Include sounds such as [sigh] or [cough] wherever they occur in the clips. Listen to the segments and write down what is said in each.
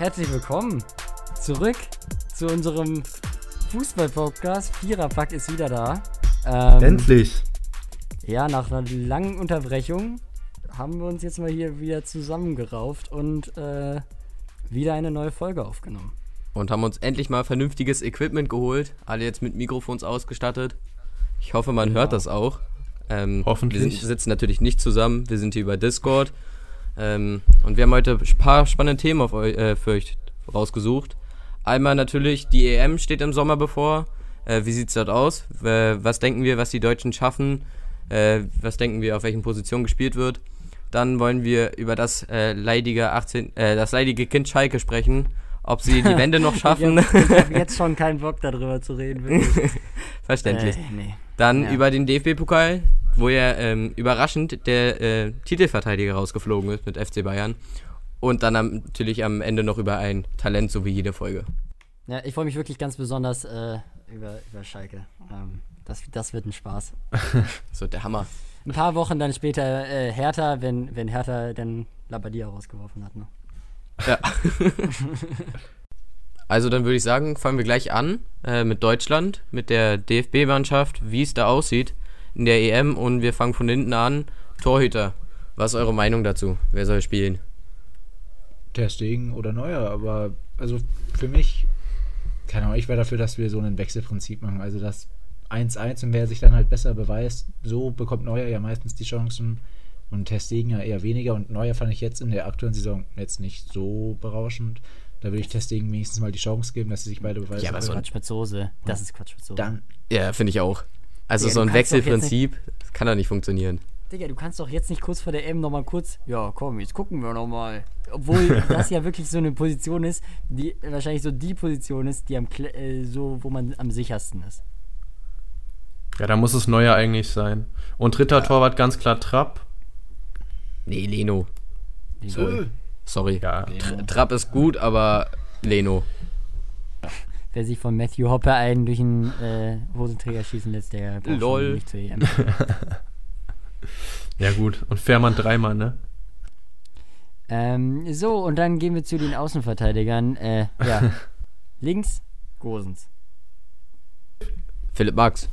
Herzlich willkommen zurück zu unserem Fußball-Podcast. Viererpack ist wieder da. Ähm, Endlich. Ja, nach einer langen Unterbrechung haben wir uns jetzt mal hier wieder zusammengerauft und äh, wieder eine neue Folge aufgenommen. Und haben uns endlich mal vernünftiges Equipment geholt. Alle jetzt mit Mikrofons ausgestattet. Ich hoffe, man genau. hört das auch. Ähm, Hoffentlich. Wir sind, sitzen natürlich nicht zusammen. Wir sind hier über Discord. Ähm, und wir haben heute ein paar spannende Themen auf, äh, für euch rausgesucht. Einmal natürlich, die EM steht im Sommer bevor. Äh, wie sieht es dort aus? Äh, was denken wir, was die Deutschen schaffen? Äh, was denken wir, auf welchen Positionen gespielt wird? Dann wollen wir über das äh, leidige 18, äh, das leidige Kind Schalke sprechen. Ob sie die Wende noch [laughs] schaffen. ich habe hab jetzt schon keinen Bock darüber zu reden. [laughs] Verständlich. Nee. Dann ja. über den DFB-Pokal, wo ja ähm, überraschend der Titelverteidiger rausgeflogen ist mit FC Bayern. Und dann am, natürlich am Ende noch über ein Talent, so wie jede Folge. Ja, ich freue mich wirklich ganz besonders äh, über, über Schalke. Ähm, das, das wird ein Spaß. [laughs] so der Hammer. Ein paar Wochen dann später äh, Hertha, wenn, wenn Hertha dann Labadia rausgeworfen hat. Ne? Ja. [laughs] also dann würde ich sagen, fangen wir gleich an äh, mit Deutschland, mit der DFB-Mannschaft, wie es da aussieht in der EM und wir fangen von hinten an. Torhüter, was ist eure Meinung dazu? Wer soll spielen? Stegen oder Neuer, aber also für mich, keine Ahnung, ich wäre dafür, dass wir so ein Wechselprinzip machen. Also das 1-1 und wer sich dann halt besser beweist, so bekommt Neuer ja meistens die Chancen und Testegen ja eher weniger. Und Neuer fand ich jetzt in der aktuellen Saison jetzt nicht so berauschend. Da würde ich Testegen wenigstens mal die Chance geben, dass sie sich beide beweisen. Ja, aber so Quatsch mit Soße. Das ist Quatsch mit Soße. Dann, ja, finde ich auch. Also ja, so ein Wechselprinzip kann doch nicht funktionieren. Digga, du kannst doch jetzt nicht kurz vor der M nochmal kurz, ja komm, jetzt gucken wir nochmal. Obwohl [laughs] das ja wirklich so eine Position ist, die wahrscheinlich so die Position ist, die am äh, so, wo man am sichersten ist. Ja, da muss es neuer eigentlich sein. Und dritter ja. Torwart ganz klar Trapp. Nee, Leno. Sorry. Sorry. Ja. Trapp ist gut, aber Leno. Wer sich von Matthew Hopper einen durch einen äh, Hosenträger schießen lässt, der braucht Lol. nicht zu EM. [laughs] ja gut, und Fährmann dreimal, ne? Ähm, so, und dann gehen wir zu den Außenverteidigern. Äh, ja. [laughs] Links, Gosens. Philipp Max.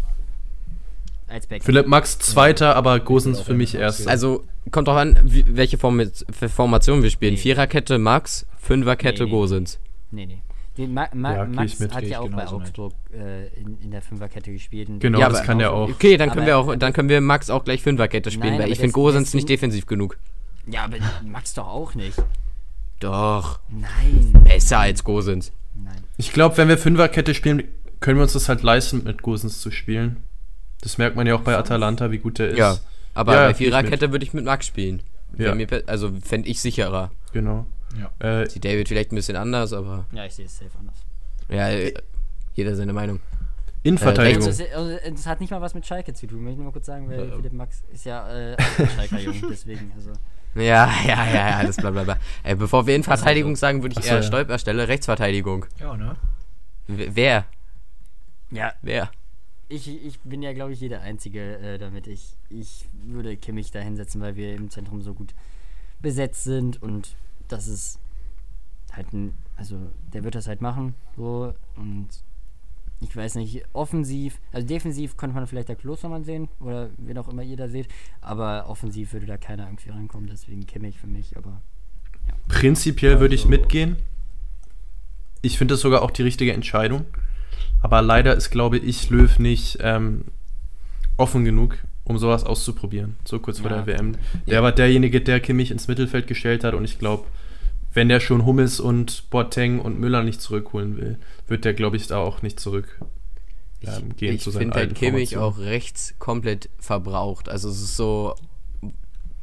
Als Backup. Philipp Max zweiter, aber Gosens für mich erst. Also kommt auch an, wie, welche Form Formation wir spielen. Nee. Viererkette Max, Fünferkette nee, nee, Gosens. Nee, nee. Den Ma Ma ja, Max mit, hat ja auch bei Augsburg äh, in, in, der Fünferkette gespielt. Genau, ja, das kann er auch. Okay, dann können wir auch, dann können wir Max auch gleich Fünferkette spielen, Nein, weil ich finde Gosens nicht defensiv genug. Ja, aber Max doch auch nicht. Doch. Nein. Besser als Gosens. Nein. Ich glaube, wenn wir Fünferkette spielen, können wir uns das halt leisten, mit Gosens zu spielen. Das merkt man ja auch bei Atalanta, wie gut der ist. Ja, aber ja, bei Viererkette würde ich mit Max spielen. Ja. Mir, also fände ich sicherer. Genau. Ja. Äh, Sieht David vielleicht ein bisschen anders, aber. Ja, ich sehe es safe anders. Ja, jeder seine Meinung. Innenverteidigung. Äh, das, also, das, hat nicht mal was mit Schalke zu tun, möchte ich nur mal kurz sagen, weil Philipp Max ist ja äh, [laughs] Schalker Jung, deswegen, also. Ja, ja, ja, ja, alles bla bla bla. Ey, bevor wir Innenverteidigung sagen, würde ich Achso, eher ja. Stolperstelle, Rechtsverteidigung. Ja, ne? Wer? Ja. Wer? Ich, ich bin ja, glaube ich, jeder Einzige äh, damit. Ich, ich würde Kimmich da hinsetzen, weil wir im Zentrum so gut besetzt sind und das ist halt ein, also der wird das halt machen, so und ich weiß nicht, offensiv, also defensiv könnte man vielleicht der Klostermann sehen oder wen auch immer ihr da seht, aber offensiv würde da keiner irgendwie reinkommen, deswegen Kimmich für mich, aber ja. Prinzipiell würde ich also mitgehen. Ich finde das sogar auch die richtige Entscheidung. Aber leider ist, glaube ich, Löw nicht ähm, offen genug, um sowas auszuprobieren, so kurz vor ja, der WM. Der ja. war derjenige, der Kimmich ins Mittelfeld gestellt hat und ich glaube, wenn der schon Hummels und Boateng und Müller nicht zurückholen will, wird der, glaube ich, da auch nicht zurück ähm, gehen ich, zu seinen Ich finde halt Kimmich auch rechts komplett verbraucht. Also es ist so,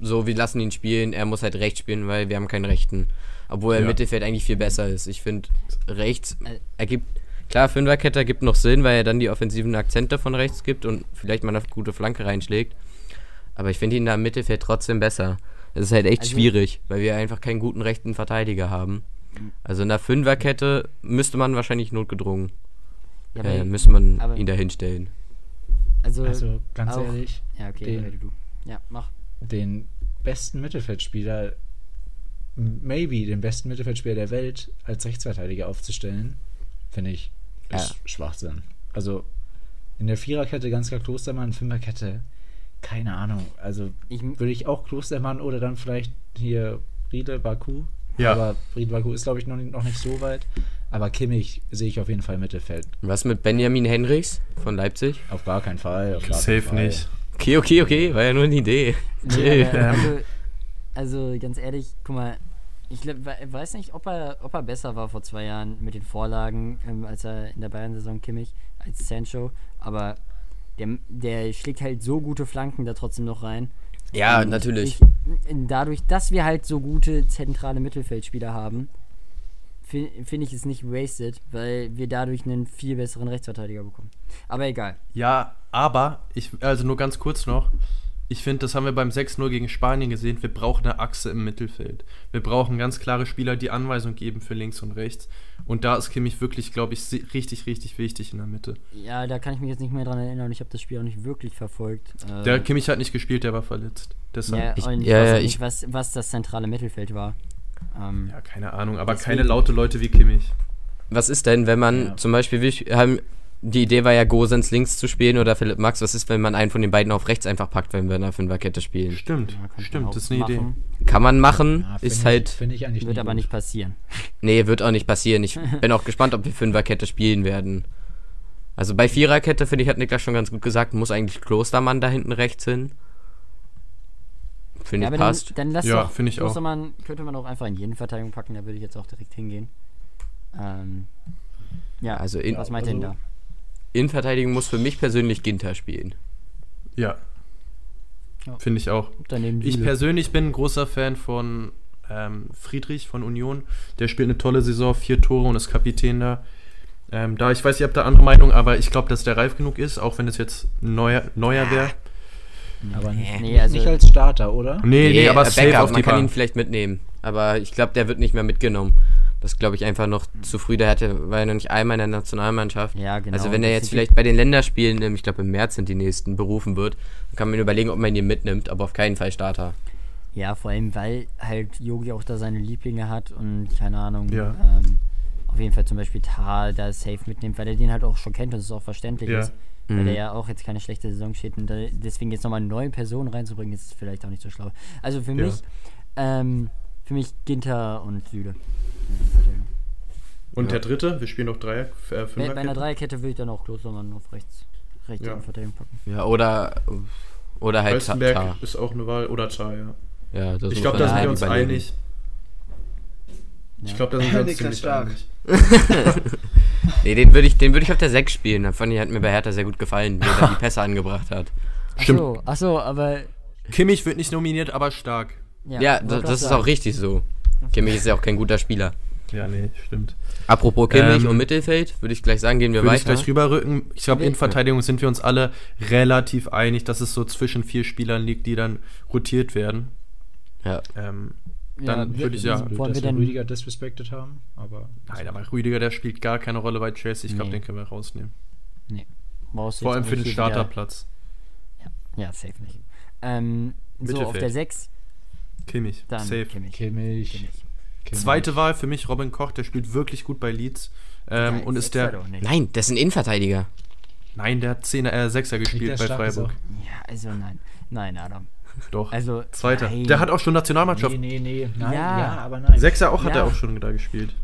so, wir lassen ihn spielen, er muss halt rechts spielen, weil wir haben keinen Rechten. Obwohl er ja. im Mittelfeld eigentlich viel besser ist. Ich finde, rechts ergibt Klar, Fünferkette ergibt noch Sinn, weil er dann die offensiven Akzente von rechts gibt und vielleicht mal eine gute Flanke reinschlägt. Aber ich finde ihn da im Mittelfeld trotzdem besser. Es ist halt echt also, schwierig, weil wir einfach keinen guten rechten Verteidiger haben. Also in der Fünferkette müsste man wahrscheinlich notgedrungen. Ja, äh, müsste man ihn da hinstellen. Also, also ganz auch, ehrlich. Ja, okay, den, du. Ja, mach. Den besten Mittelfeldspieler maybe den besten Mittelfeldspieler der Welt als Rechtsverteidiger aufzustellen, finde ich, ist ja. Schwachsinn. Also in der Viererkette ganz klar Klostermann, Fünferkette, keine Ahnung. Also ich, würde ich auch Klostermann oder dann vielleicht hier Riedel Baku. Ja. Aber Riedel Baku ist, glaube ich, noch, noch nicht so weit. Aber Kimmich sehe ich auf jeden Fall im Mittelfeld. Was mit Benjamin Henrichs von Leipzig? Auf gar keinen Fall. Gar Safe Fall. nicht. Okay, okay, okay, war ja nur eine Idee. Nee, [laughs] also, also ganz ehrlich, guck mal, ich weiß nicht, ob er, ob er besser war vor zwei Jahren mit den Vorlagen, ähm, als er in der Bayern-Saison Kimmich als Sancho, aber der, der schlägt halt so gute Flanken da trotzdem noch rein. Ja, Und natürlich. Ich, dadurch, dass wir halt so gute zentrale Mittelfeldspieler haben, finde find ich es nicht wasted, weil wir dadurch einen viel besseren Rechtsverteidiger bekommen. Aber egal. Ja, aber, ich, also nur ganz kurz noch, ich finde, das haben wir beim 6-0 gegen Spanien gesehen. Wir brauchen eine Achse im Mittelfeld. Wir brauchen ganz klare Spieler, die Anweisung geben für links und rechts. Und da ist Kimmich wirklich, glaube ich, richtig, richtig wichtig in der Mitte. Ja, da kann ich mich jetzt nicht mehr dran erinnern. Ich habe das Spiel auch nicht wirklich verfolgt. Der Kimmich hat nicht gespielt, der war verletzt. Deshalb. Ja, ich, ich ja, weiß ja, nicht, was, was das zentrale Mittelfeld war. Ähm, ja, keine Ahnung, aber deswegen. keine laute Leute wie Kimmich. Was ist denn, wenn man ja. zum Beispiel, wir haben die Idee war ja, Gosens links zu spielen oder Philipp Max. Was ist, wenn man einen von den beiden auf rechts einfach packt, wenn wir in der Fünferkette spielen? Stimmt, stimmt, das ist eine machen. Idee. Kann man machen, ja, ist ich, halt. Ich eigentlich wird aber gut. nicht passieren. Nee, wird auch nicht passieren. Ich [laughs] bin auch gespannt, ob wir Fünferkette spielen werden. Also bei Viererkette, finde ich, hat Niklas schon ganz gut gesagt, muss eigentlich Klostermann da hinten rechts hin. Finde ja, ich passt. Dann, dann lass ja, finde ich Klostermann auch. könnte man auch einfach in jeden Verteidigung packen, da würde ich jetzt auch direkt hingehen. Ähm, ja, also in, was meint also, denn da? Innenverteidigung muss für mich persönlich Ginter spielen. Ja. ja. Finde ich auch. Ich persönlich bin ein großer Fan von ähm, Friedrich von Union. Der spielt eine tolle Saison, vier Tore und ist Kapitän da. Ähm, da, ich weiß, ihr habt da andere Meinung, aber ich glaube, dass der reif genug ist, auch wenn es jetzt neuer, neuer wäre. Aber nicht, nee, also nicht als Starter, oder? Nee, nee, nee aber Backup, auf die man kann ihn vielleicht mitnehmen. Aber ich glaube, der wird nicht mehr mitgenommen. Das glaube ich einfach noch zu früh. Der hatte, war ja noch nicht einmal in der Nationalmannschaft. Ja, genau. Also wenn er jetzt vielleicht bei den Länderspielen, ich glaube im März sind die nächsten, berufen wird, dann kann man überlegen, ob man ihn mitnimmt, aber auf keinen Fall Starter. Ja, vor allem, weil halt Yogi auch da seine Lieblinge hat und keine Ahnung, ja. ähm, auf jeden Fall zum Beispiel Tal da safe mitnimmt, weil er den halt auch schon kennt und es auch verständlich ja. ist. Weil mhm. er ja auch jetzt keine schlechte Saison steht und da, deswegen jetzt nochmal eine neue Person reinzubringen, ist vielleicht auch nicht so schlau. Also für ja. mich, ähm, für mich Ginter und Süde. Und ja. der dritte, wir spielen noch drei, äh, Bei, bei einer Dreierkette will ich dann auch Klostermann auf rechts, rechts ja. Verteidigung packen. Ja, oder, oder halt Weißenberg Tar. ist auch eine Wahl, oder Tar, ja. ja ich glaube, da sind wir uns überlegen. einig. Ich glaube, da sind wir uns ziemlich stark. einig. [laughs] nee, den würde ich, würd ich auf der 6 spielen. Da fand ich, hat mir bei Hertha sehr gut gefallen, wie er die Pässe [laughs] angebracht hat. Stimmt. Achso, ach so, aber. Kimmich wird nicht nominiert, aber stark. Ja, ja das, das ist auch richtig so. Kimmich ist ja auch kein guter Spieler. Ja, nee, stimmt. Apropos Kimmich ähm, und Mittelfeld, würde ich gleich sagen, gehen wir weiter. Ich gleich rüberrücken. Ich glaube, in Verteidigung sind wir uns alle relativ einig, dass es so zwischen vier Spielern liegt, die dann rotiert werden. Ja. Ähm, dann ja, würde ich ja. Wollen dass wir denn Rüdiger disrespected haben, aber. Nein, aber Rüdiger, der spielt gar keine Rolle bei Chelsea. Ich glaube, nee. den können wir rausnehmen. Nee. Vor allem für den Starterplatz. Ja. ja, safe nicht. Ähm, so, auf der 6. Kimmich. Dann safe. Kimmich. Kimmich. Kimmich. Zweite Wahl für mich Robin Koch, der spielt wirklich gut bei Leeds. Ähm, ja, und ist der. Nein, der ist ein Innenverteidiger. Nein, der hat 10er, äh, 6er gespielt bei Freiburg. Ja, also nein. Nein, Adam. Doch. Also, Zweiter. Nein. Der hat auch schon Nationalmannschaft. Nee, nee, nee. Nein, ja, ja aber nein. Sechser auch ja. hat er auch schon da gespielt.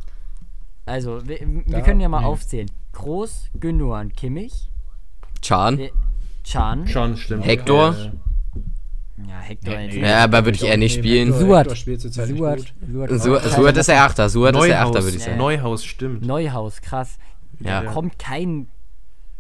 Also, wir, wir können ja mal nee. aufzählen. Groß, Gündogan, Kimmich. Chan. Chan. Chan, stimmt. Hector. Ja, ja, Hector. Nee, nee, ja, aber würde ich eher nicht spielen. Suat. Suat. Suat ist der Achter. Suat ist der Achter, würde ich sagen. Neuhaus, stimmt. Neuhaus, krass. Ja. Da kommt kein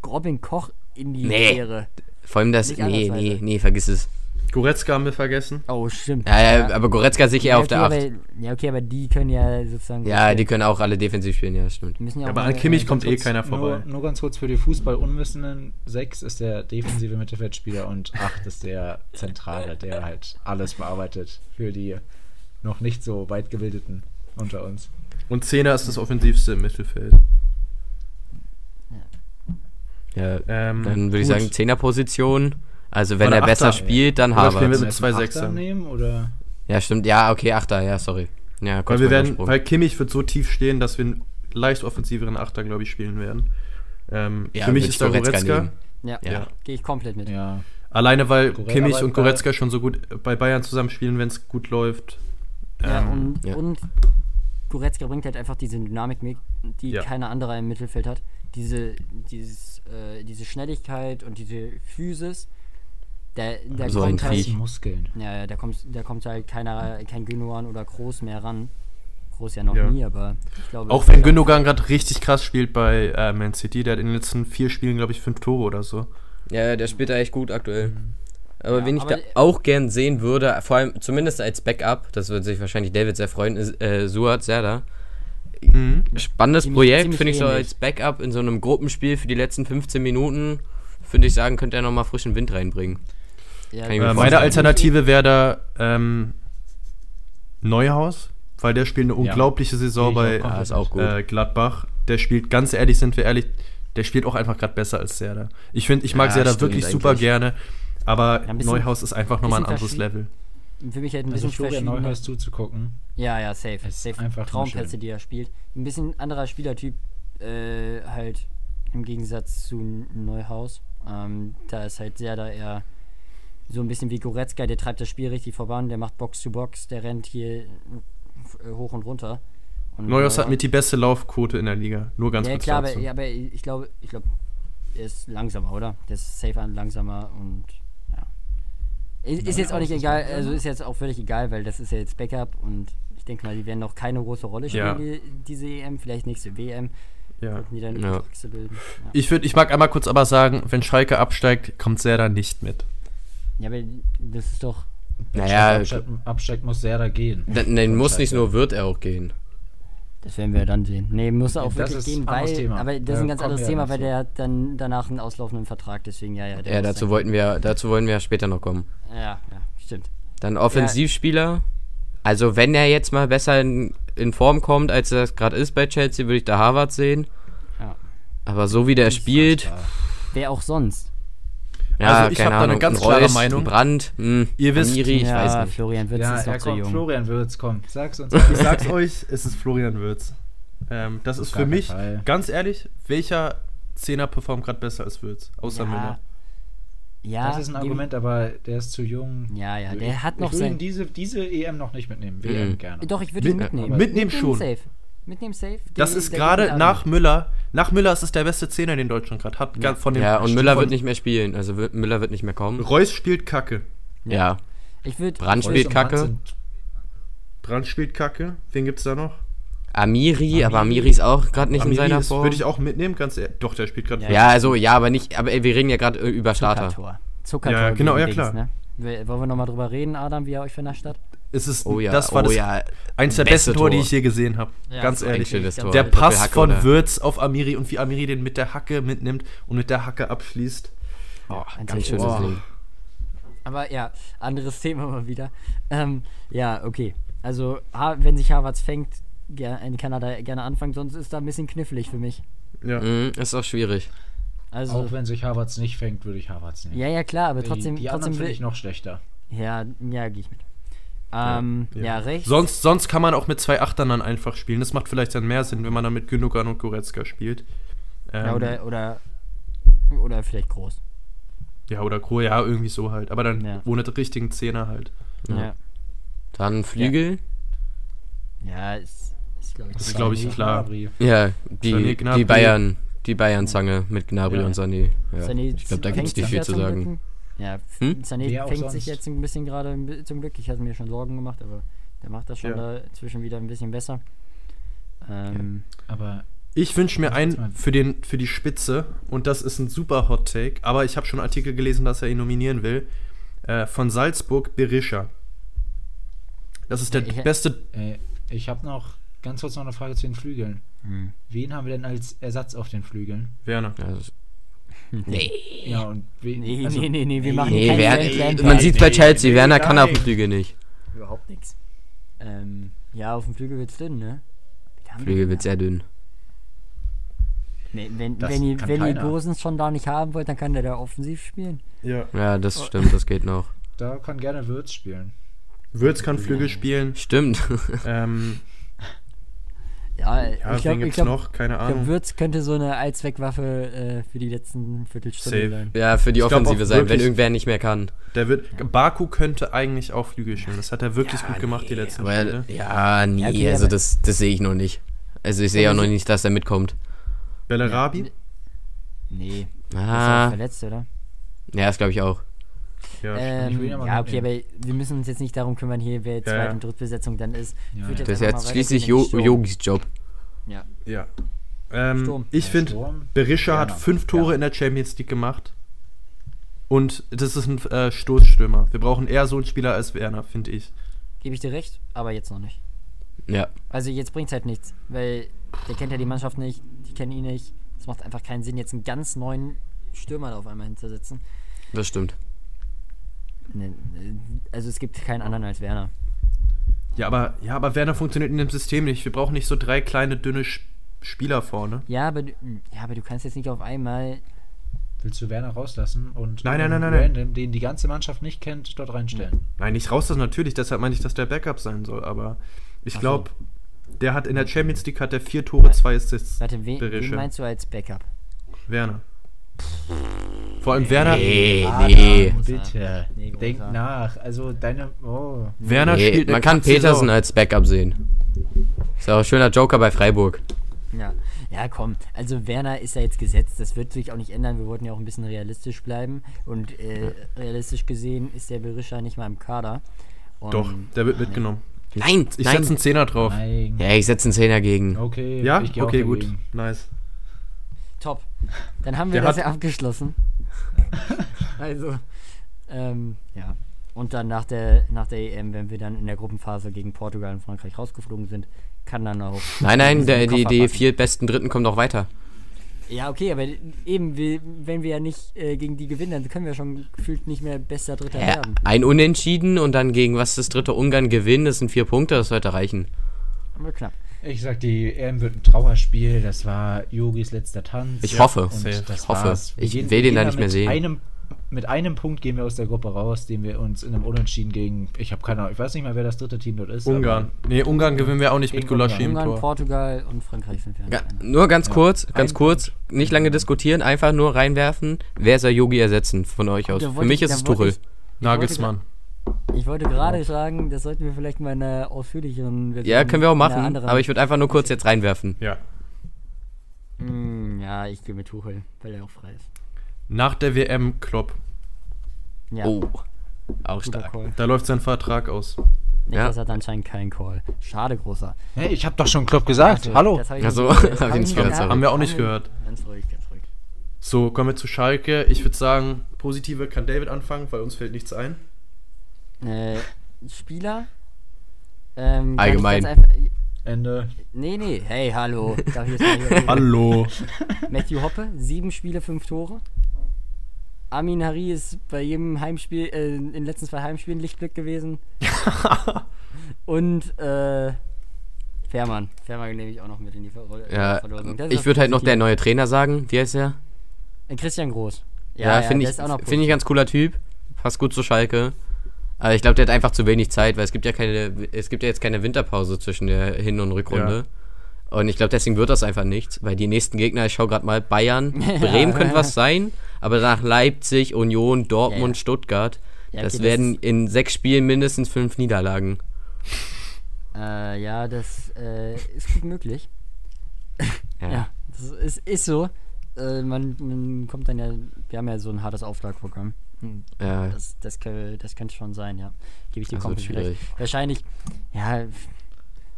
Robin Koch in die nee. Ehre. Vor allem das. Nee, nee, nee, vergiss es. Goretzka haben wir vergessen. Oh, stimmt. Ja, ja, aber Goretzka sicher ja, okay, auf der 8. Aber, ja, okay, aber die können ja sozusagen. Ja, die können auch alle defensiv spielen, ja, stimmt. Ja aber an Kimmich kommt eh keiner vorbei. Nur, nur, ganz kurz für die Fußball-Unwissenden: 6 ist der defensive Mittelfeldspieler und 8 ist der Zentrale, der halt alles bearbeitet für die noch nicht so weit gebildeten unter uns. Und 10er ist das offensivste im Mittelfeld. Ja, ähm, dann würde ich sagen 10er Position. Also wenn er besser spielt, dann Harvard. Spielen wir mit zwei Sechser nehmen oder? Ja, stimmt. Ja, okay, Achter, ja, sorry. Ja, weil wir werden, weil Kimmich wird so tief stehen, dass wir einen leicht offensiveren Achter, glaube ich, spielen werden. Ähm, ja, für mich ist da Goretzka. Ja, ja. gehe ich komplett mit. Ja. Alleine weil Goretzka Kimmich und Goretzka schon so gut bei Bayern zusammenspielen, wenn es gut läuft. Ja, ähm, und, ja. und Goretzka bringt halt einfach diese Dynamik mit, die ja. keiner anderer im Mittelfeld hat. Diese, dieses, äh, diese Schnelligkeit und diese Physis. Der, der so kommt halt, Muskeln. Ja, da kommt, da kommt halt keiner, kein Gündogan oder Groß mehr ran. Groß ja noch ja. nie, aber ich glaube. Auch wenn Gündogan gerade richtig krass spielt bei äh, Man City, der hat in den letzten vier Spielen, glaube ich, fünf Tore oder so. Ja, der spielt da echt gut aktuell. Mhm. Aber ja, wen ich da auch gern sehen würde, vor allem zumindest als Backup, das würde sich wahrscheinlich David sehr freuen, ist äh, Suat Serda. Mhm. Spannendes ziemlich, Projekt, finde ich so als Backup in so einem Gruppenspiel für die letzten 15 Minuten, finde ich sagen, könnte er nochmal frischen Wind reinbringen. Ja, äh, meine Alternative wäre da ähm, Neuhaus, weil der spielt eine ja. unglaubliche Saison bei äh, Gladbach. Der spielt, ganz ehrlich, sind wir ehrlich, der spielt auch einfach gerade besser als Serda. Ich finde, ich mag ja, Serda wirklich eigentlich. super gerne. Aber ja, bisschen, Neuhaus ist einfach nochmal ein anderes Level. Für mich halt ein also bisschen Florian Neuhaus zuzugucken. Ja, ja, safe. safe. Einfach Traumplätze, die er spielt. Ein bisschen anderer Spielertyp, äh, halt im Gegensatz zu Neuhaus. Ähm, da ist halt sehr da eher so ein bisschen wie Goretzka, der treibt das Spiel richtig voran, der macht Box zu Box, der rennt hier äh, hoch und runter. Und Neuhaus hat mit die beste Laufquote in der Liga. Nur ganz ja, kurz. Klar, aber, ja, aber ich glaube, ich glaube, er ist langsamer, oder? Der ist safe langsamer und ist, ist jetzt auch nicht egal, also ist jetzt auch völlig egal, weil das ist ja jetzt Backup und ich denke mal, die werden noch keine große Rolle spielen, ja. die, diese EM, vielleicht nächste WM. Ja. Die dann ja. Ja. Ich, würd, ich mag einmal kurz aber sagen, wenn Schalke absteigt, kommt Serda nicht mit. Ja, aber das ist doch. Naja, absteigt, absteigt, muss Serda gehen. Nein, muss nicht nur, wird er auch gehen. Das werden wir dann sehen. Nee, muss er auch ja, wirklich gehen, weil. Thema. Aber das ja, ist ein ganz anderes Thema, weil der hat dann danach einen auslaufenden Vertrag, deswegen ja, ja. Ja, dazu wollten wir, dazu wollen wir später noch kommen. Ja, ja, stimmt. Dann Offensivspieler. Also wenn er jetzt mal besser in, in Form kommt, als er es gerade ist bei Chelsea, würde ich da Harvard sehen. Ja. Aber so wie der spielt. Wer auch sonst. Ja, also ich habe da eine ganz klare Reus, Meinung. Brand, mh, hm, Ihr wisst, Amiri, ich ja, weiß nicht. Florian Wirtz ja, ist noch zu jung. Florian Würz, komm, sag's uns. ich sag's [laughs] euch, es ist Florian Würz. Ähm, das, ist für mich, Fall. ganz ehrlich, welcher Zehner performt gerade besser als Würz, außer ja. Müller? Ja, das ist ein Argument, aber der ist zu jung. Ja, ja, der ich, hat noch Ich würde ihn diese, diese EM noch nicht mitnehmen. WM mhm. gerne. Doch, ich würde ihn mitnehmen. Mitnehmen schon. Safe. Mitnehmen safe. Das ist gerade nach Müller. Nach Müller ist es der beste Zehner, den Deutschland gerade hat. Ja, von dem ja und Müller wird nicht mehr spielen. Also Müller wird nicht mehr kommen. Reus spielt Kacke. Ja. ja. Ich würd, Brand spielt Kacke. Brand spielt Kacke. Wen gibt's da noch? Amiri, Amiri, aber Amiri ist auch gerade nicht Amiri in seiner Form. Würde ich auch mitnehmen, ganz ehrlich. Doch, der spielt gerade. Ja, ja, also ja, aber nicht. Aber wir reden ja gerade äh, über Starter. Zuckertor. Zuckertor. Ja, genau, ja klar. Ne? Wollen wir nochmal drüber reden, Adam, wie er euch vernascht hat? Es ist, oh ja, das war oh das ja. eins der besten Tore, die ich je gesehen habe. Ja, Ganz ehrlich. Der Pass von? Würz auf Amiri und wie Amiri den mit der Hacke mitnimmt und mit der Hacke abschließt. Oh, ein ganz schönes oh. Ding. Aber ja, anderes Thema mal wieder. Ähm, ja, okay. Also, wenn sich Harvards fängt, in Kanada gerne anfangen, sonst ist da ein bisschen knifflig für mich. Ja. Mhm, ist auch schwierig. Also, auch wenn sich Harvards nicht fängt, würde ich Harvards nehmen. Ja, ja, klar, aber trotzdem. Die, die trotzdem finde ich noch schlechter. Ja, ja, gehe ich mit. Ähm, ja, ja. ja, rechts. Sonst, sonst kann man auch mit zwei Achtern dann einfach spielen. Das macht vielleicht dann mehr Sinn, wenn man dann mit Gündogan und Goretzka spielt. Ähm, ja, oder, oder, oder vielleicht groß. Ja, oder Groß, ja, irgendwie so halt. Aber dann ja. ohne den richtigen Zehner halt. Ja. Dann Flügel. Ja, ist, ist glaube ich, ist, glaub ich klar. Ja, die, die Bayern, die Bayern-Zange mit Gnabry und Sané. Ja. Sané ich glaube, da gibt es nicht viel zu sagen. Ja, hm? Sané fängt sich jetzt ein bisschen gerade zum Glück. Ich hatte mir schon Sorgen gemacht, aber der macht das schon ja. da inzwischen wieder ein bisschen besser. Ähm, ja, aber ich wünsche mir einen für, den, für die Spitze und das ist ein super Hot Take, aber ich habe schon Artikel gelesen, dass er ihn nominieren will. Äh, von Salzburg Berisha. Das ist der ich, beste. Äh, ich habe noch ganz kurz noch eine Frage zu den Flügeln. Hm. Wen haben wir denn als Ersatz auf den Flügeln? Werner. Ja, Nee. Ja, und wen, nee, also, nee, nee, nee, wir machen nee, keinen Werner, Man sieht bei Chelsea, Werner kann auf dem Flügel nicht. Überhaupt nichts. Ähm, ja, auf dem Flügel wird's dünn, ne? Flügel wird sehr dünn. Nee, wenn, das wenn, ihr, wenn ihr Gosens schon da nicht haben wollt, dann kann der da offensiv spielen. Ja. Ja, das stimmt, das geht noch. Da kann gerne Würz spielen. Würz kann Flügel spielen. Stimmt. Ähm, ja, ja, ich glaube, glaub, noch, keine Ahnung. Glaub, Würz könnte so eine Allzweckwaffe äh, für die letzten Viertelstunde Safe. sein. Ja, für die ich Offensive sein, wenn irgendwer nicht mehr kann. Der wird, Baku könnte eigentlich auch Flügel spielen. Das hat er wirklich ja, gut gemacht, die letzten aber, Spiele. Ja, nie. Ja, okay, also das, das sehe ich noch nicht. Also ich sehe auch noch nicht, dass er mitkommt. Bellerabi? Nee. Ah. Ist auch verletzt, oder? Ja, das glaube ich auch. Ja, ähm, ja okay, aber wir müssen uns jetzt nicht darum kümmern, hier wer Zweit- ja, und Drittbesetzung dann ist. Ja, das ist jetzt schließlich jo Yogis Job. Ja. Ja. Ähm, ich finde, Berisha hat fünf Tore in der Champions League gemacht. Und das ist ein äh, Stoßstürmer. Wir brauchen eher so einen Spieler als Werner, finde ich. Gebe ich dir recht, aber jetzt noch nicht. Ja. Also jetzt bringt es halt nichts, weil der kennt ja die Mannschaft nicht, die kennen ihn nicht. Es macht einfach keinen Sinn, jetzt einen ganz neuen Stürmer da auf einmal hinzusetzen. Das stimmt. Ne, also es gibt keinen anderen als Werner. Ja, aber, ja, aber Werner funktioniert in dem System nicht. Wir brauchen nicht so drei kleine, dünne Spieler vorne. Ja, aber, ja, aber du kannst jetzt nicht auf einmal. Willst du Werner rauslassen und nein, nein, nein, nein, random, den die ganze Mannschaft nicht kennt, dort reinstellen? Nein, nicht rauslassen natürlich, deshalb meine ich, dass der Backup sein soll, aber ich glaube, so. der hat in der Champions League hat der vier Tore, zwei Assists. Warte, wen, wen meinst du als Backup? Werner. Vor allem Werner. Nee, nee. Bitte. Nee, Denk nach. Also deine. Oh. Werner nee, spielt. Man kann Petersen als Backup sehen. Ist auch ein schöner Joker bei Freiburg. Ja. Ja, komm. Also Werner ist ja jetzt gesetzt. Das wird sich auch nicht ändern. Wir wollten ja auch ein bisschen realistisch bleiben. Und äh, realistisch gesehen ist der Berisha nicht mal im Kader. Und Doch, der wird mitgenommen. Nein, ich setze einen Zehner drauf. Nein. Ja, ich setze einen Zehner gegen. Okay. Ja, okay, gut. Nice. Top. Dann haben wir Der das ja abgeschlossen. [laughs] also, ähm, ja. Und dann nach der, nach der EM, wenn wir dann in der Gruppenphase gegen Portugal und Frankreich rausgeflogen sind, kann dann auch. Nein, nein, der, die, die vier besten Dritten kommen noch weiter. Ja, okay, aber eben, wir, wenn wir ja nicht äh, gegen die gewinnen, dann können wir schon gefühlt nicht mehr bester Dritter ja, werden. Ein Unentschieden und dann gegen was das dritte Ungarn gewinnen, das sind vier Punkte, das sollte reichen. Aber knapp. Ich sag, die EM wird ein Trauerspiel. Das war Yogis letzter Tanz. Ich hoffe. ich hoffe. Ich will den da nicht mehr sehen. Einem, mit einem Punkt gehen wir aus der Gruppe raus, den wir uns in einem Unentschieden gegen. Ich habe keine Ahnung, ich weiß nicht mal, wer das dritte Team dort ist. Ungarn. Nee, Ungarn gewinnen wir auch nicht mit Gulaschi im Tor. Portugal und Frankreich sind wir. Ja, nur ganz ja. kurz, ganz kurz, Punkt. nicht lange diskutieren, einfach nur reinwerfen. Wer soll Yogi ersetzen von euch aus? Für mich ist es Tuchel. Nagelsmann. Ich wollte gerade sagen, das sollten wir vielleicht mal in einer ausführlicheren Version Ja, können wir auch machen, aber ich würde einfach nur kurz jetzt reinwerfen. Ja. Mm, ja, ich gehe mit Tuchel, weil er auch frei ist. Nach der WM Klopp. Ja. Oh, auch stark. Da läuft sein Vertrag aus. Niklas ja. hat anscheinend keinen Call. Schade, großer. Hey, ich habe doch schon Klopp gesagt. Also, Hallo. Hab also, [laughs] hab ich nicht gehört, haben wir auch nicht gehört. Ganz ruhig, ganz ruhig. So, kommen wir zu Schalke. Ich würde sagen, positive kann David anfangen, weil uns fällt nichts ein äh, Spieler. Ähm, Allgemein. Ende. Nee, nee, hey, hallo. [laughs] hallo. Matthew Hoppe, sieben Spiele, fünf Tore. Amin Hari ist bei jedem Heimspiel, äh, in den letzten zwei Heimspielen Lichtblick gewesen. [laughs] Und, äh, Fährmann. Fährmann nehme ich auch noch mit in die Ver ja, Ich würde halt noch der neue Trainer sagen. Wie heißt? Äh, Christian Groß. Ja, ja finde ich, find ich ganz cooler Typ. Passt gut zu Schalke. Aber ich glaube, der hat einfach zu wenig Zeit, weil es gibt ja keine, es gibt ja jetzt keine Winterpause zwischen der Hin- und Rückrunde. Ja. Und ich glaube, deswegen wird das einfach nichts, weil die nächsten Gegner, ich schaue gerade mal, Bayern, [laughs] Bremen könnte was sein, aber danach Leipzig, Union, Dortmund, ja, Stuttgart. Okay, das werden das in sechs Spielen mindestens fünf Niederlagen. Äh, ja, das äh, ist gut möglich. ja. ja, das ist, ist so. Äh, man, man kommt dann ja, wir haben ja so ein hartes Auftragprogramm. Hm. Ja. Das, das, das könnte schon sein, ja. Gebe ich dir komplett recht. Wahrscheinlich, ja,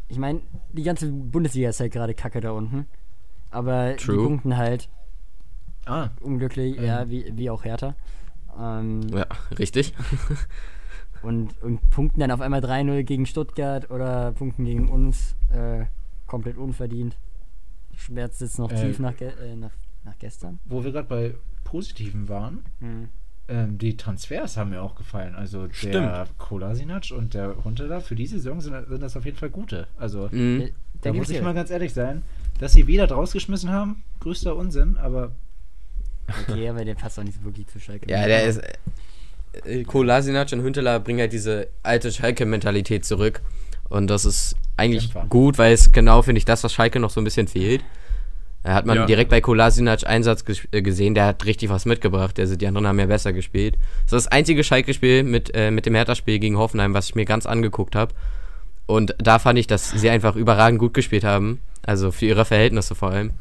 ich meine, die ganze Bundesliga ist halt gerade kacke da unten. Aber True. die punkten halt ah. unglücklich, ähm. ja, wie, wie auch Hertha. Ähm, ja, richtig. [laughs] und, und punkten dann auf einmal 3-0 gegen Stuttgart oder punkten gegen uns äh, komplett unverdient. Schmerz sitzt noch äh, tief nach, äh, nach, nach gestern. Wo wir gerade bei Positiven waren, hm. Ähm, die Transfers haben mir auch gefallen. Also Stimmt. der Kolasinac und der Hunter für diese Saison sind, sind, das auf jeden Fall gute. Also mhm. da, da muss ich mal ganz ehrlich sein, dass sie wieder rausgeschmissen haben, größter Unsinn, aber Okay, aber der passt auch nicht wirklich zu Schalke. Ja, der ist. äh, Kolasinac und Hünteler bringen halt diese alte Schalke-Mentalität zurück. Und das ist eigentlich Kämpfer. gut, weil es genau, finde ich, das, was Schalke noch so ein bisschen fehlt. Da hat man ja. direkt bei Kolasinac Einsatz äh, gesehen, der hat richtig was mitgebracht. Also die anderen haben ja besser gespielt. Das ist das einzige Schalke-Spiel mit, äh, mit dem Hertha-Spiel gegen Hoffenheim, was ich mir ganz angeguckt habe. Und da fand ich, dass sie einfach überragend gut gespielt haben. Also für ihre Verhältnisse vor allem.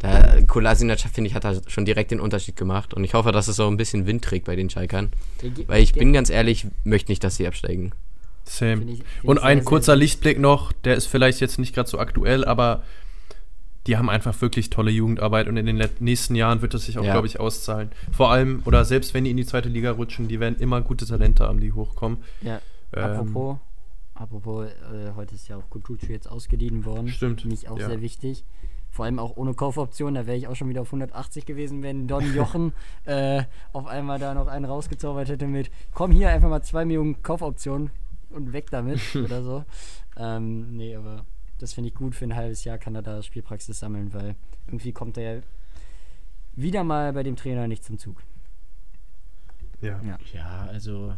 Da Kolasinac, finde ich, hat da schon direkt den Unterschied gemacht. Und ich hoffe, dass es auch ein bisschen Wind trägt bei den Schalkern. Weil ich bin ganz ehrlich, möchte nicht, dass sie absteigen. Same. Find ich, find Und ein sehr, kurzer sehr Lichtblick noch, der ist vielleicht jetzt nicht gerade so aktuell, aber die haben einfach wirklich tolle Jugendarbeit und in den nächsten Jahren wird es sich auch, ja. glaube ich, auszahlen. Vor allem, oder selbst wenn die in die zweite Liga rutschen, die werden immer gute Talente haben, die hochkommen. Ja, ähm, apropos, apropos äh, heute ist ja auch Kutucu jetzt ausgeliehen worden. Stimmt. Finde ich auch ja. sehr wichtig. Vor allem auch ohne Kaufoption, da wäre ich auch schon wieder auf 180 gewesen, wenn Don [laughs] Jochen äh, auf einmal da noch einen rausgezaubert hätte mit, komm hier einfach mal zwei Millionen Kaufoptionen und weg damit [laughs] oder so. Ähm, nee, aber das finde ich gut. Für ein halbes Jahr kann er da Spielpraxis sammeln, weil irgendwie kommt er ja wieder mal bei dem Trainer nicht zum Zug. Ja. Ja, ja also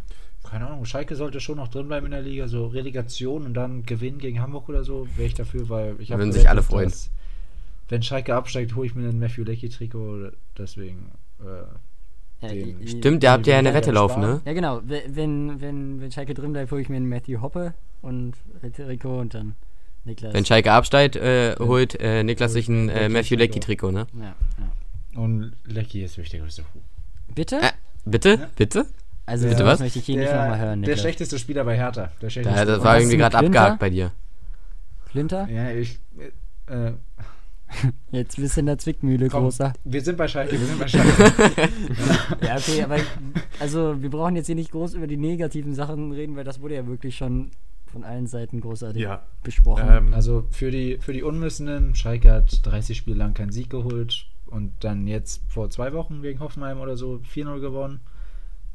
keine Ahnung, Schalke sollte schon noch drin bleiben in der Liga, so Relegation und dann Gewinnen gegen Hamburg oder so, wäre ich dafür, weil ich habe. Würden sich alle freuen. Dass, wenn Schalke absteigt, hole ich mir ein Matthew Lecky-Trikot, deswegen. Äh, ja, den, Stimmt, der habt ja eine Wette laufen, ne? Ja, genau. Wenn, wenn, wenn Schalke drin bleibt, hole ich mir einen Matthew Hoppe und Trikot und dann Niklas. Wenn Schalke absteigt, äh, holt äh, Niklas sich ein äh, Matthew Lecky-Trikot, ne? Ja, ja. Und Lecky ist wichtiger als Bitte? Äh, bitte? Ja? Bitte? Also, bitte was? möchte ich hier der, nicht nochmal hören. Niklas. Der schlechteste Spieler bei Hertha. Der da, das war irgendwie gerade abgehakt bei dir. Flinter? Ja, ich. Äh, [laughs] Jetzt bist du in der Zwickmühle, Komm, großer. Wir sind bei Schalke, wir sind bei Schalke. [laughs] ja, okay, aber also wir brauchen jetzt hier nicht groß über die negativen Sachen reden, weil das wurde ja wirklich schon von allen Seiten großartig ja. besprochen. Ähm, also für die, für die Unwissenden, Schalke hat 30 Spiele lang keinen Sieg geholt und dann jetzt vor zwei Wochen gegen Hoffenheim oder so 4-0 gewonnen.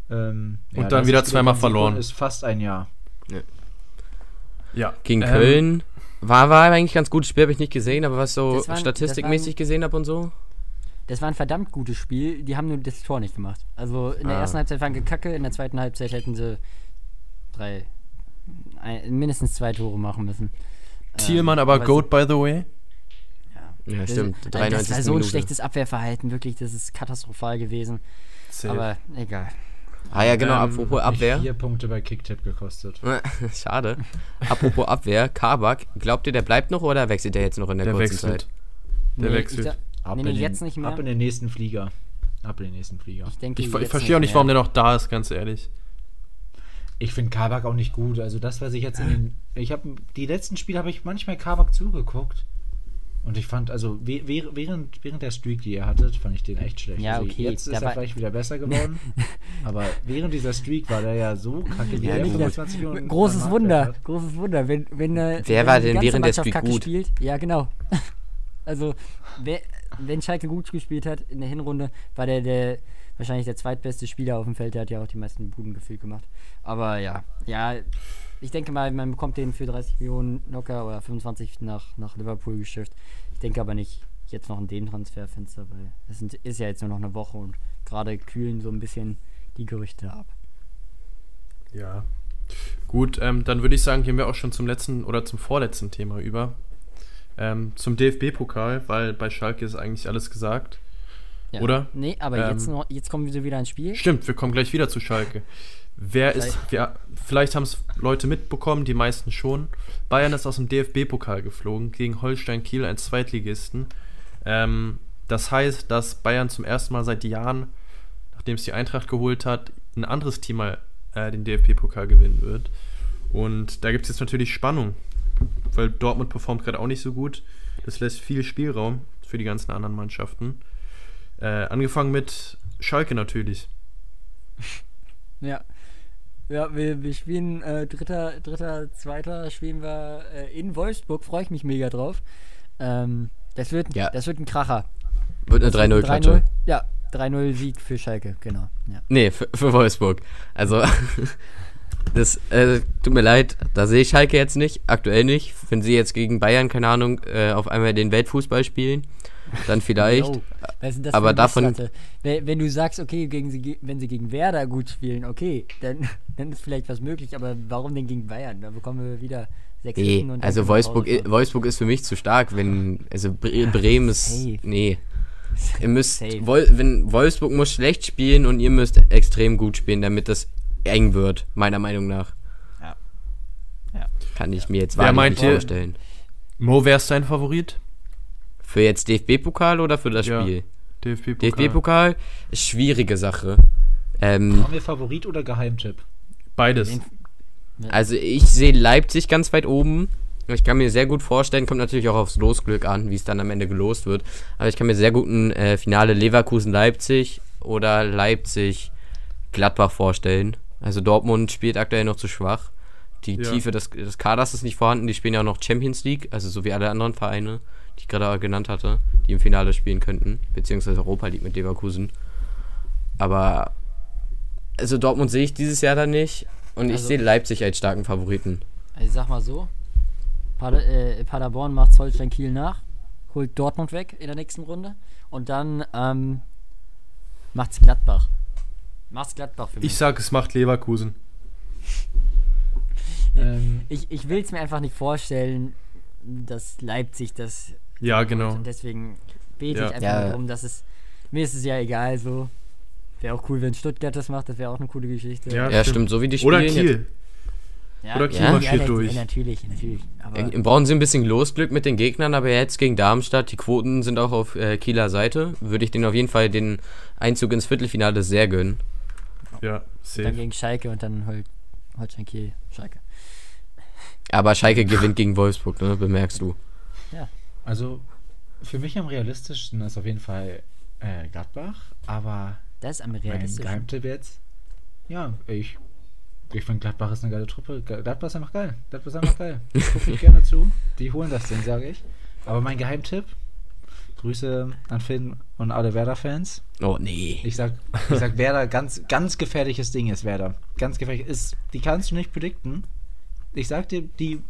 Ähm, und ja, dann wieder zweimal verloren. Ist fast ein Jahr. Ja. ja. Gegen ähm, Köln war, war eigentlich ganz gutes Spiel, habe ich nicht gesehen, aber was so war, statistikmäßig gesehen habe und so. Das war ein verdammt gutes Spiel, die haben nur das Tor nicht gemacht. Also in der ah. ersten Halbzeit waren gekacke, in der zweiten Halbzeit hätten sie drei, ein, mindestens zwei Tore machen müssen. Thielmann ähm, aber, aber Goat, by the way. Ja, ja stimmt. Das, 93 das war so ein Minute. schlechtes Abwehrverhalten, wirklich, das ist katastrophal gewesen. Safe. Aber egal. Ah ja, genau, ähm, apropos Abwehr. Vier Punkte bei Kicktip gekostet. [laughs] Schade. apropos Abwehr, Kabak, glaubt ihr, der bleibt noch oder wechselt er jetzt noch in der, der kurzen wechselt. Zeit? Der nee, wechselt. Ich, ab, nee, in jetzt nicht mehr. ab in den nächsten Flieger. Ab in den nächsten Flieger. Ich, denke, ich, ich verstehe auch nicht, warum der noch da ist, ganz ehrlich. Ich finde Kabak auch nicht gut. Also das, was ich jetzt in den. Ich habe die letzten Spiele habe ich manchmal Kabak zugeguckt. Und ich fand, also während, während der Streak, die ihr hattet, fand ich den echt schlecht. Ja, also okay. Jetzt ist er vielleicht wieder besser geworden. [laughs] aber während dieser Streak war der ja so kacke, wie ja, er 25 Minuten Großes Wunder, hat. großes Wunder. Wenn, wenn, Wer wenn war denn während der Streak gut? Spielt, ja, genau. [laughs] also, wer, wenn Schalke gut gespielt hat in der Hinrunde, war der, der wahrscheinlich der zweitbeste Spieler auf dem Feld. Der hat ja auch die meisten Buden gefühlt gemacht. Aber ja, ja, ich denke mal, man bekommt den für 30 Millionen locker oder 25 nach, nach Liverpool geschifft. Ich denke aber nicht jetzt noch in den Transferfenster, weil es ist ja jetzt nur noch eine Woche und gerade kühlen so ein bisschen die Gerüchte ab. Ja. Gut, ähm, dann würde ich sagen, gehen wir auch schon zum letzten oder zum vorletzten Thema über. Ähm, zum DFB-Pokal, weil bei Schalke ist eigentlich alles gesagt. Ja. Oder? Nee, aber ähm, jetzt, noch, jetzt kommen wir wieder ins Spiel. Stimmt, wir kommen gleich wieder zu Schalke. Wer vielleicht. ist, wer, vielleicht haben es Leute mitbekommen, die meisten schon. Bayern ist aus dem DFB-Pokal geflogen gegen Holstein Kiel, ein Zweitligisten. Ähm, das heißt, dass Bayern zum ersten Mal seit Jahren, nachdem es die Eintracht geholt hat, ein anderes Team mal äh, den DFB-Pokal gewinnen wird. Und da gibt es jetzt natürlich Spannung, weil Dortmund performt gerade auch nicht so gut. Das lässt viel Spielraum für die ganzen anderen Mannschaften. Äh, angefangen mit Schalke natürlich. [laughs] Ja. Ja, wir, wir spielen äh, dritter, dritter, zweiter spielen wir äh, in Wolfsburg, freue ich mich mega drauf. Ähm, das, wird, ja. das wird ein Kracher. Wird eine 3-0-Klatsche. Ja, 3-0 Sieg für Schalke, genau. Ja. Nee, für, für Wolfsburg. Also, [laughs] das äh, tut mir leid, da sehe ich Schalke jetzt nicht, aktuell nicht. Wenn sie jetzt gegen Bayern, keine Ahnung, äh, auf einmal den Weltfußball spielen, dann vielleicht. Das aber davon. Messlatte? Wenn, wenn du sagst, okay, gegen sie, wenn sie gegen Werder gut spielen, okay, dann, [laughs] dann ist vielleicht was möglich, aber warum denn gegen Bayern? Da bekommen wir wieder sechs Nee, also Wolfsburg. Wolfsburg ist für mich zu stark, wenn. Also Bre Bremen ist. Safe. Nee. Ihr müsst. Wol wenn Wolfsburg muss schlecht spielen und ihr müsst extrem gut spielen, damit das eng wird, meiner Meinung nach. Ja. Ja. Kann ich mir jetzt wahrlich nicht ihr- vorstellen. Mo, wer ist dein Favorit? Für jetzt DFB-Pokal oder für das Ja. Spiel? DFB-Pokal. DFB-Pokal ist schwierige Sache. Ähm, Haben wir Favorit oder Geheimtipp? Beides. also ich sehe Leipzig ganz weit oben. Ich kann mir sehr gut vorstellen, kommt natürlich auch aufs Losglück an, wie es dann am Ende gelost wird. Aber ich kann mir sehr gut ein äh, Finale Leverkusen-Leipzig oder Leipzig-Gladbach vorstellen. Also Dortmund spielt aktuell noch zu schwach. Die Ja. Tiefe des, des Kaders ist nicht vorhanden. Die spielen ja auch noch Champions League, also so wie alle anderen Vereine, die ich gerade genannt hatte, die im Finale spielen könnten, beziehungsweise Europa League mit Leverkusen. Aber also Dortmund sehe ich dieses Jahr dann nicht und ich Also- sehe Leipzig als starken Favoriten. Also ich sag mal so, Pader, äh, Paderborn macht Holstein Kiel nach, holt Dortmund weg in der nächsten Runde und dann ähm, macht's Gladbach. Macht's Gladbach für mich. Ich sag, es macht Leverkusen. Ähm, [laughs] ich, ich will es mir einfach nicht vorstellen, dass Leipzig das Ja, genau. und deswegen bete Ja. ich einfach Ja. darum, dass es mir ist es ja egal so. Wäre auch cool, wenn Stuttgart das macht, das wäre auch eine coole Geschichte. Ja, Ja, stimmt, so wie die Oder spielen. Kiel. Ja, Oder Kiel Ja? marschiert ja, durch. Natürlich, natürlich. Aber Jetzt brauchen sie ein bisschen Losglück mit den Gegnern, aber jetzt gegen Darmstadt, die Quoten sind auch auf äh, Kieler Seite. Würde ich denen auf jeden Fall den Einzug ins Viertelfinale sehr gönnen. Ja, dann safe. gegen Schalke und dann Hol Holstein Kiel, Schalke. Aber Schalke gewinnt gegen Wolfsburg, ne? bemerkst du. Also für mich am realistischsten ist auf jeden Fall äh, Gladbach, aber Das ist am mein realistischen. Geheimtipp jetzt, ja, ich, ich finde Gladbach ist eine geile Truppe. Gladbach ist einfach geil. Gladbach ist einfach geil. [laughs] Guck ich gerne zu. Die holen das Ding, sage ich. Aber mein Geheimtipp, Grüße an Finn und alle Werder-Fans. Oh nee. Ich sag, ich sag Werder, ganz, ganz gefährliches Ding ist Werder. Ganz gefährlich. Ist, die kannst du nicht predikten. Ich sag dir, die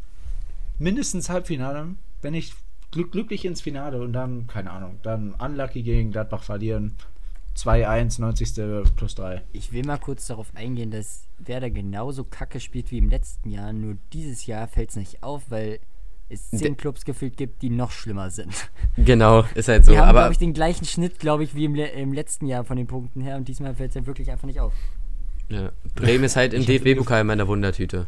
mindestens Halbfinale, wenn ich glück, glücklich ins Finale und dann, keine Ahnung, dann unlucky gegen Gladbach verlieren. 2-1, 90. plus 3. Ich will mal kurz darauf eingehen, dass Werder genauso kacke spielt wie im letzten Jahr, nur dieses Jahr fällt es nicht auf, weil es zehn Clubs gefühlt gibt, die noch schlimmer sind. Genau, ist halt so. Die haben, aber glaube ich, den gleichen Schnitt, glaube ich, wie im, le im letzten Jahr von den Punkten her und diesmal fällt es ja wirklich einfach nicht auf. ja, Bremen ist halt im DFB-Pokal in meiner Wundertüte,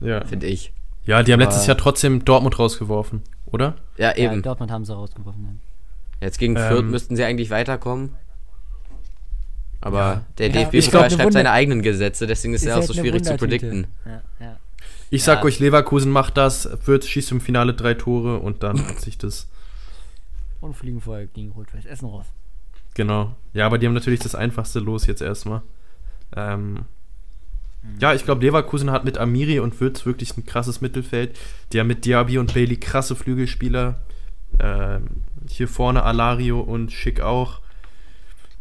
Ja. finde ich. Ja, die haben letztes Jahr trotzdem Dortmund rausgeworfen, oder? Ja, Ja, eben. Dortmund haben sie rausgeworfen. Ja. Jetzt gegen Ähm, Fürth müssten sie eigentlich weiterkommen. Aber Ja. der Ja, DFB-Pokal schreibt seine eigenen Gesetze, deswegen ist, Ist er auch so schwierig zu predikten. Ja, ja. Ich sag Ja. euch, Leverkusen macht das, wird schießt im Finale drei Tore und dann hat sich das. Und fliegen vorher gegen Rot-Weiß Essen raus. Genau. Ja, aber die haben natürlich das einfachste Los jetzt erstmal. Ähm, ja, ich glaube, Leverkusen hat mit Amiri und Würz wirklich ein krasses Mittelfeld. Die haben mit Diaby und Bailey krasse Flügelspieler. Ähm, hier vorne Alario und Schick auch.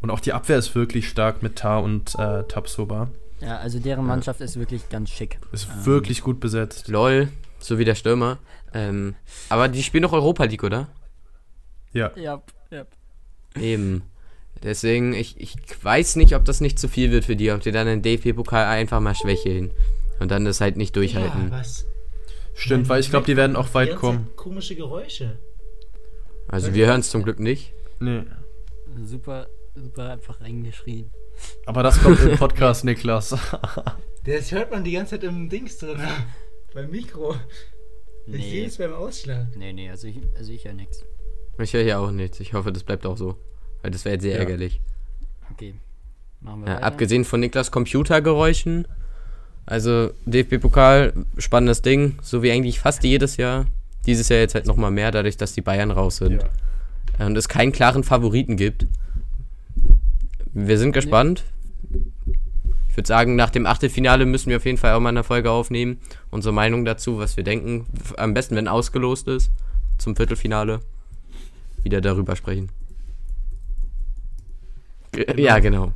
Und auch die Abwehr ist wirklich stark mit Tar und äh, Tapsoba. Ja, also deren Mannschaft ist wirklich ganz schick. Ist Ähm, wirklich gut besetzt. LOL, so wie der Stürmer. Ähm, aber die spielen noch Europa League, oder? Ja. Ja, ja. Eben. Deswegen, ich, ich weiß nicht, ob das nicht zu viel wird für die, ob die dann den DFB-Pokal einfach mal schwächeln. Und dann das halt nicht durchhalten. was? Stimmt, weil ich glaube, die werden auch weit kommen. Komische Geräusche. Also wir hören es zum Glück nicht. Nee. Super, super einfach reingeschrien. Aber das kommt im Podcast, Niklas. [laughs] Das hört man die ganze Zeit im Dings drin. [laughs] Beim Mikro. Ich sehe es beim Ausschlag. nee, nee, also ich, also ich ja nix. Ich höre hier auch nichts. Ich hoffe, das bleibt auch so. Weil das wäre jetzt sehr Ja. ärgerlich. Okay. Machen wir Ja, abgesehen von Niklas Computergeräuschen. Also DFB-Pokal, spannendes Ding, so wie eigentlich fast jedes Jahr. Dieses Jahr jetzt halt nochmal mehr, dadurch, dass die Bayern raus sind. Und es keinen klaren Favoriten gibt. Wir sind gespannt. Ich würde sagen, nach dem Achtelfinale müssen wir auf jeden Fall auch mal eine Folge aufnehmen. Unsere Meinung dazu, was wir denken. Am besten, wenn ausgelost ist. Zum Viertelfinale. Wieder darüber sprechen. Ge- Ja, genau.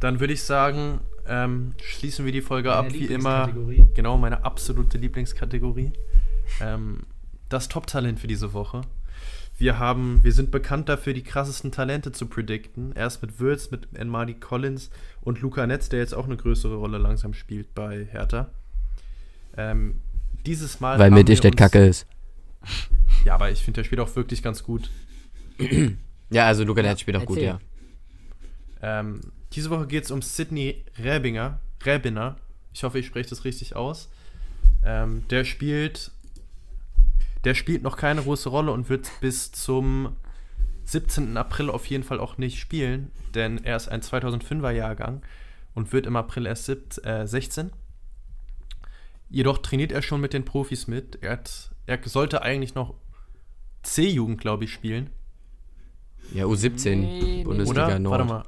Dann würde ich sagen, ähm, schließen wir die Folge ab, Deine wie immer. Lieblingskategorie? Genau, meine absolute Lieblingskategorie. Ähm, das Top-Talent für diese Woche. Wir haben, wir sind bekannt dafür, die krassesten Talente zu predikten. Erst mit Würz, mit Enmadi Collins und Luca Netz, der jetzt auch eine größere Rolle langsam spielt bei Hertha. Ähm, dieses Mal. Weil Mittelstädt kacke ist. Ja, aber ich finde, der spielt auch wirklich ganz gut. [clears throat] ja, also Luca Netz spielt auch Erzähl. gut, ja. Ähm, diese Woche geht es um Sidney Räbinger. Räbiner. Ich hoffe, ich spreche das richtig aus. Ähm, der spielt der spielt noch keine große Rolle und wird bis zum 17. April auf jeden Fall auch nicht spielen, denn er ist ein 2005er Jahrgang und wird im April erst 17, äh, 16. Jedoch trainiert er schon mit den Profis mit. Er, hat, er sollte eigentlich noch C-Jugend, glaube ich, spielen. Ja, U17, nee, Bundesliga Oder? Nord. Warte mal.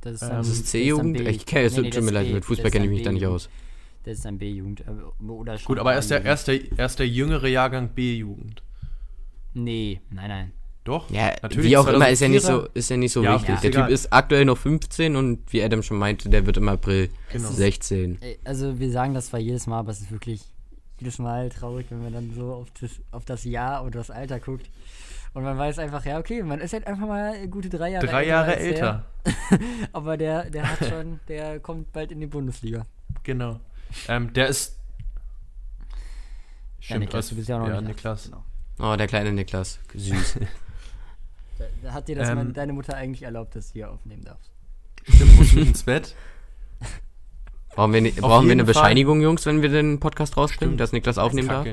Das ist, ähm, ist C-Jugend? Ich kenne es, nee, tut mir leid, mit Fußball kenne ich mich da nicht aus. Das ist ein B-Jugend. Äh, Gut, aber er ist, der, er, ist der, er ist der jüngere Jahrgang B-Jugend. Nee, nein, nein. Doch, ja, natürlich. Wie auch immer, ist ja nicht so, ist ja nicht so ja, wichtig. Der Typ ist aktuell noch 15 und wie Adam schon meinte, der wird im April genau. 16. Also wir sagen das zwar jedes Mal, aber es ist wirklich jedes Mal traurig, wenn man dann so auf das, auf das Jahr oder das Alter guckt. Und man weiß einfach, ja, okay, man ist halt einfach mal gute drei Jahre drei älter. Drei Jahre älter. [laughs] aber der, der hat schon, der kommt bald in die Bundesliga. Genau. Ähm, der ist. Stimmt, ja, Niklas, du bist ja auch noch ja, Niklas. Genau. Oh, der kleine Niklas. Süß. [laughs] hat dir das ähm, deine Mutter eigentlich erlaubt, dass du hier aufnehmen darfst. Stimmt, musst du ins Bett? Brauchen wir, ne, brauchen wir eine Bescheinigung, Fall. Jungs, wenn wir den Podcast rausbringen, dass Niklas aufnehmen darf?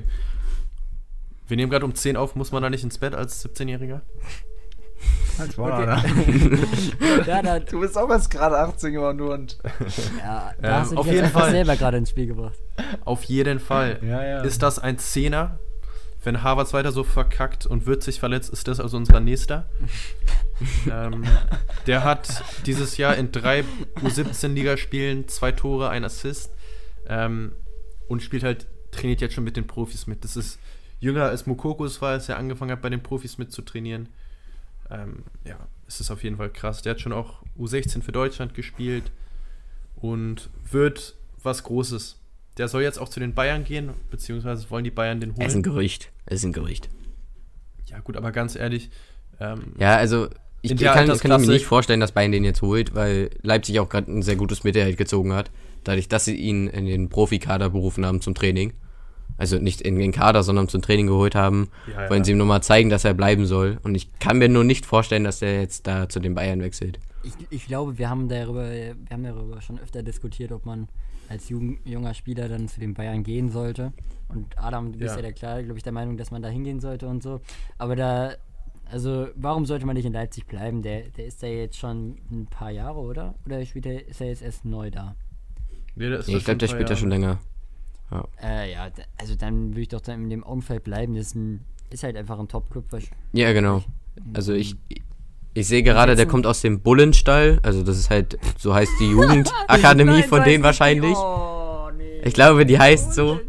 Wir nehmen gerade um 10 auf, muss man da nicht ins Bett als 17-Jähriger? Halt okay. [laughs] ja, da, du bist auch erst gerade 18 geworden, du und. Ja, da ähm, hast du auf jeden Fall selber gerade ins Spiel gebracht. Auf jeden Fall. Ja, ja. Ist das ein Zehner? Wenn Harvards weiter so verkackt und wird sich verletzt, ist das also unser nächster. [laughs] ähm, der hat dieses Jahr in drei U17-Ligaspielen zwei Tore, ein Assist ähm, und spielt halt, trainiert jetzt schon mit den Profis mit. Das ist jünger als Mokokos war, als er angefangen hat, bei den Profis mitzutrainieren. Ähm, ja, es ist auf jeden Fall krass. Der hat schon auch U16 für Deutschland gespielt und wird was Großes. Der soll jetzt auch zu den Bayern gehen, beziehungsweise wollen die Bayern den holen. Es ist ein Gerücht. Es ist ein Gerücht. Ja, gut, aber ganz ehrlich. Ähm, ja, also ich kann, kann ich mir nicht vorstellen, dass Bayern den jetzt holt, weil Leipzig auch gerade ein sehr gutes Mittelheld gezogen hat. Dadurch, dass sie ihn in den Profikader berufen haben zum Training also nicht in den Kader, sondern zum Training geholt haben, ja, wollen ja. sie ihm nochmal zeigen, dass er bleiben soll. Und ich kann mir nur nicht vorstellen, dass er jetzt da zu den Bayern wechselt. Ich, ich glaube, wir haben darüber, wir haben darüber schon öfter diskutiert, ob man als jung, junger Spieler dann zu den Bayern gehen sollte. Und Adam, du bist ja, ja der klar, glaube ich, der Meinung, dass man da hingehen sollte und so. Aber da, also warum sollte man nicht in Leipzig bleiben? Der, der ist ja jetzt schon ein paar Jahre, oder? Oder spielt er, ist er jetzt erst neu da? Nee, ich glaube, der spielt ja schon länger. Ja. Äh, ja, also dann würde ich doch dann in dem Umfeld bleiben. Das ist, ein, ist halt einfach ein Top-Club. Ja, genau. Also ich, ich sehe gerade, der kommt aus dem Bullenstall. Also das ist halt, so heißt die [laughs] Jugendakademie von denen wahrscheinlich. Oh, nee. Ich glaube, die heißt so.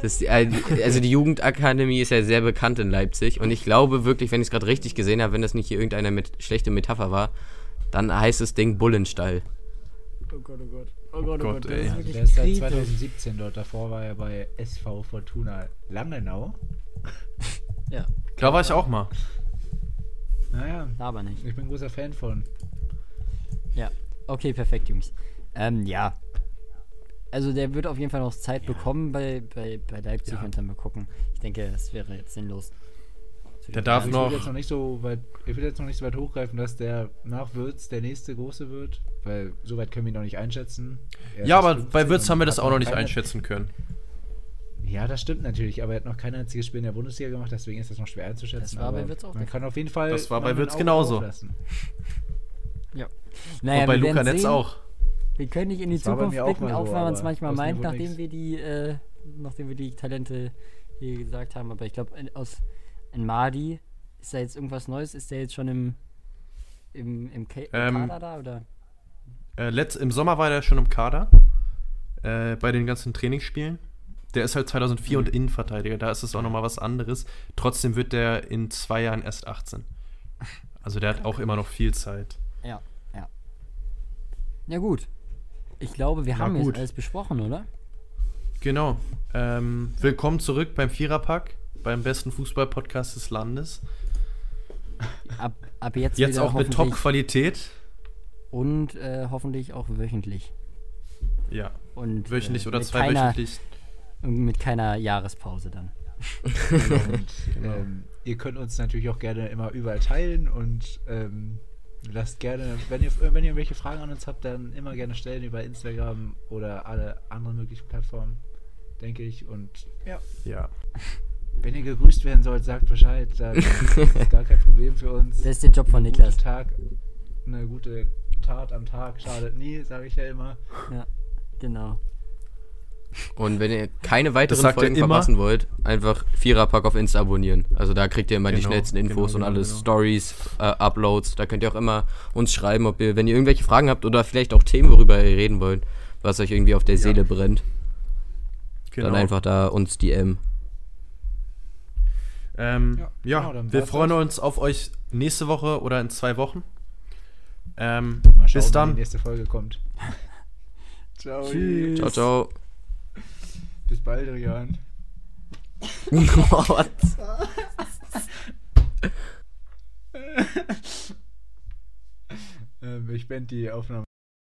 Das, äh, also die Jugendakademie ist ja sehr bekannt in Leipzig und ich glaube wirklich, wenn ich es gerade richtig gesehen habe, wenn das nicht hier irgendeine mit schlechte Metapher war, dann heißt das Ding Bullenstall. Oh Gott, oh Gott. Oh Gott, oh Gott, Gott ey. Also der ist seit 2017 dort. Davor war er bei SV Fortuna Langenau. [laughs] ja. Da war ich auch mal. Naja. Aber nicht. Ich bin ein großer Fan von. Ja. Okay, perfekt, Jungs. Ähm, ja. Also der wird auf jeden Fall noch Zeit ja. bekommen bei, bei, bei Leipzig ja. und dann mal gucken. Ich denke, das wäre jetzt sinnlos. Der darf ich noch. Will jetzt noch nicht so weit, ich will jetzt noch nicht so weit hochgreifen, dass der nach Würz der nächste große wird, weil so weit können wir ihn noch nicht einschätzen. Er ja, aber bei Würz haben wir das auch noch nicht einschätzen können. Ja, das stimmt natürlich, aber er hat noch kein einziges Spiel in der Bundesliga gemacht, deswegen ist das noch schwer einzuschätzen. Das war bei Würz auch. Man kann auf jeden Fall. Das war bei Würz genauso. Ja. Naja, Und bei Luca Netz auch. Wir können nicht in die das Zukunft blicken, auch, so, wenn man es manchmal meint, nachdem wir die, äh, nachdem wir die Talente hier gesagt haben. Aber ich glaube, aus in Madi, ist da jetzt irgendwas Neues? Ist der jetzt schon im, im, im, Ka ähm, Kader da? Oder? Äh, letzt, Im Sommer war der schon im Kader. Äh, bei den ganzen Trainingsspielen. Der ist halt 2004 mhm. und Innenverteidiger. Da ist es auch nochmal was anderes. Trotzdem wird der in zwei Jahren erst 18. Also der hat auch immer noch viel Zeit. Ja, ja. Ja, gut. Ich glaube, wir ja, haben gut. jetzt alles besprochen, oder? Genau. Ähm, willkommen zurück beim Viererpack beim besten Fußball-Podcast des Landes. Ab, ab jetzt Jetzt auch mit Top-Qualität. Und äh, hoffentlich auch wöchentlich. Ja. Und, wöchentlich äh, oder zweiwöchentlich. Mit keiner Jahrespause dann. [laughs] und, genau. ähm, ihr könnt uns natürlich auch gerne immer überall teilen und ähm, lasst gerne, wenn ihr, wenn ihr irgendwelche Fragen an uns habt, dann immer gerne stellen über Instagram oder alle anderen möglichen Plattformen, denke ich. Und ja. Ja. Wenn ihr gegrüßt werden sollt, sagt Bescheid. Dann [laughs] ist gar kein Problem für uns. Das ist der Job von Niklas. Tag, eine gute Tat am Tag schadet nie, sage ich ja immer. Ja, genau. Und wenn ihr keine weiteren Folgen verpassen wollt, einfach Viererpack auf Insta abonnieren. Also da kriegt ihr immer genau, die schnellsten Infos genau, und alles, genau. Stories, äh, Uploads. Da könnt ihr auch immer uns schreiben, ob ihr, wenn ihr irgendwelche Fragen habt oder vielleicht auch Themen, worüber ihr reden wollt, was euch irgendwie auf der Seele ja. brennt. Dann genau. einfach da uns DM. Ähm, ja, ja genau, wir freuen uns auf euch nächste Woche oder in zwei Wochen. Ähm, schauen, bis dann. die nächste Folge kommt. [laughs] ciao. Tschüss. Ciao, ciao. Bis bald, Rian. What? [laughs] ähm, ich beende die Aufnahme.